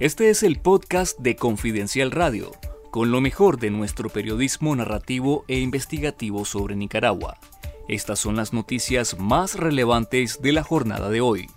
Este es el podcast de Confidencial Radio, con lo mejor de nuestro periodismo narrativo e investigativo sobre Nicaragua. Estas son las noticias más relevantes de la jornada de hoy.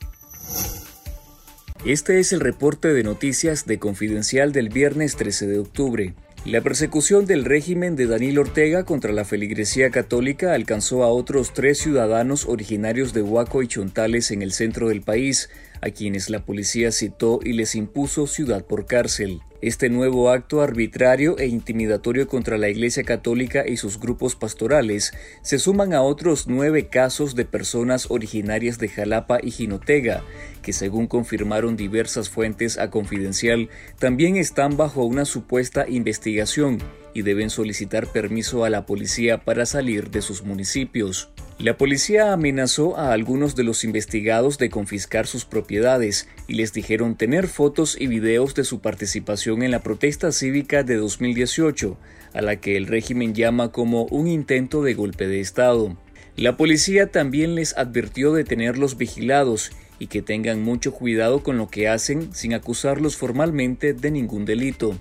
Este es el reporte de noticias de Confidencial del viernes 13 de octubre. La persecución del régimen de Daniel Ortega contra la feligresía católica alcanzó a otros tres ciudadanos originarios de Huaco y Chontales en el centro del país, a quienes la policía citó y les impuso ciudad por cárcel. Este nuevo acto arbitrario e intimidatorio contra la Iglesia Católica y sus grupos pastorales se suman a otros nueve casos de personas originarias de Jalapa y Jinotega, que según confirmaron diversas fuentes a Confidencial, también están bajo una supuesta investigación y deben solicitar permiso a la policía para salir de sus municipios. La policía amenazó a algunos de los investigados de confiscar sus propiedades y les dijeron tener fotos y videos de su participación en la protesta cívica de 2018, a la que el régimen llama como un intento de golpe de Estado. La policía también les advirtió de tenerlos vigilados y que tengan mucho cuidado con lo que hacen sin acusarlos formalmente de ningún delito.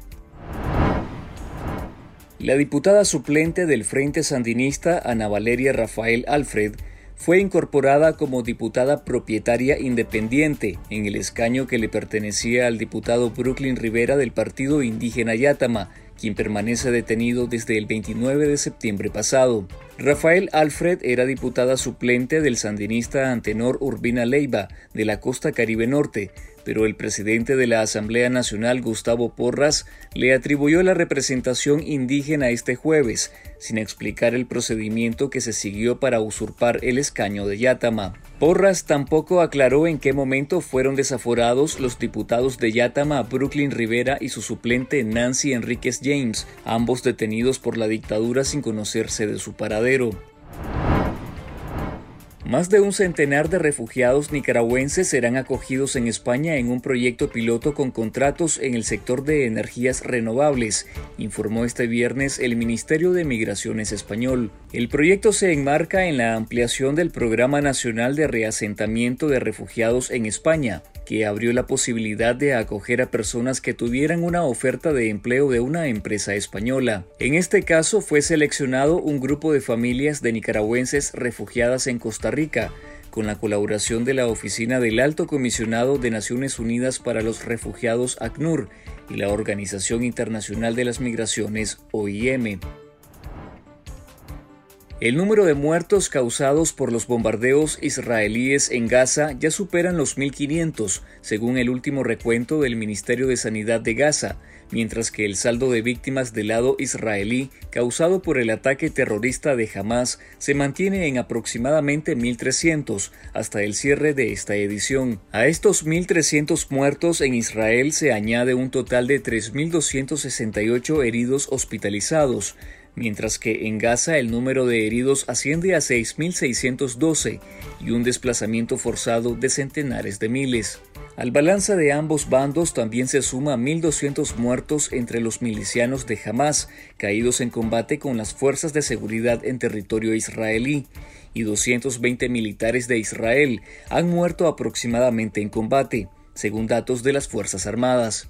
La diputada suplente del Frente Sandinista, Ana Valeria Rafael Alfred, fue incorporada como diputada propietaria independiente en el escaño que le pertenecía al diputado Brooklyn Rivera del partido indígena Yatama, quien permanece detenido desde el 29 de septiembre pasado. Rafael Alfred era diputada suplente del sandinista Antenor Urbina Leiva de la costa Caribe Norte, pero el presidente de la Asamblea Nacional, Gustavo Porras, le atribuyó la representación indígena este jueves, sin explicar el procedimiento que se siguió para usurpar el escaño de Yatama. Porras tampoco aclaró en qué momento fueron desaforados los diputados de Yatama, Brooklyn Rivera y su suplente Nancy Enríquez James, ambos detenidos por la dictadura sin conocerse de su paradero. Más de un centenar de refugiados nicaragüenses serán acogidos en España en un proyecto piloto con contratos en el sector de energías renovables, informó este viernes el Ministerio de Migraciones español. El proyecto se enmarca en la ampliación del Programa Nacional de Reasentamiento de Refugiados en España, que abrió la posibilidad de acoger a personas que tuvieran una oferta de empleo de una empresa española. En este caso fue seleccionado un grupo de familias de nicaragüenses refugiadas en Costa Rica, con la colaboración de la Oficina del Alto Comisionado de Naciones Unidas para los Refugiados ACNUR y la Organización Internacional de las Migraciones OIM. El número de muertos causados por los bombardeos israelíes en Gaza ya superan los 1.500, según el último recuento del Ministerio de Sanidad de Gaza, mientras que el saldo de víctimas del lado israelí causado por el ataque terrorista de Hamas se mantiene en aproximadamente 1.300 hasta el cierre de esta edición. A estos 1.300 muertos en Israel se añade un total de 3.268 heridos hospitalizados, mientras que en Gaza el número de heridos asciende a 6.612 y un desplazamiento forzado de centenares de miles. Al balance de ambos bandos también se suma 1.200 muertos entre los milicianos de Hamas caídos en combate con las fuerzas de seguridad en territorio israelí y 220 militares de Israel han muerto aproximadamente en combate, según datos de las Fuerzas Armadas.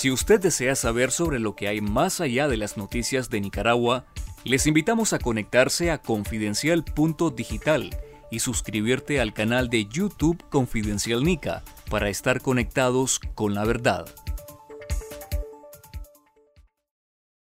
Si usted desea saber sobre lo que hay más allá de las noticias de Nicaragua, les invitamos a conectarse a confidencial.digital y suscribirte al canal de YouTube Confidencial Nica para estar conectados con la verdad.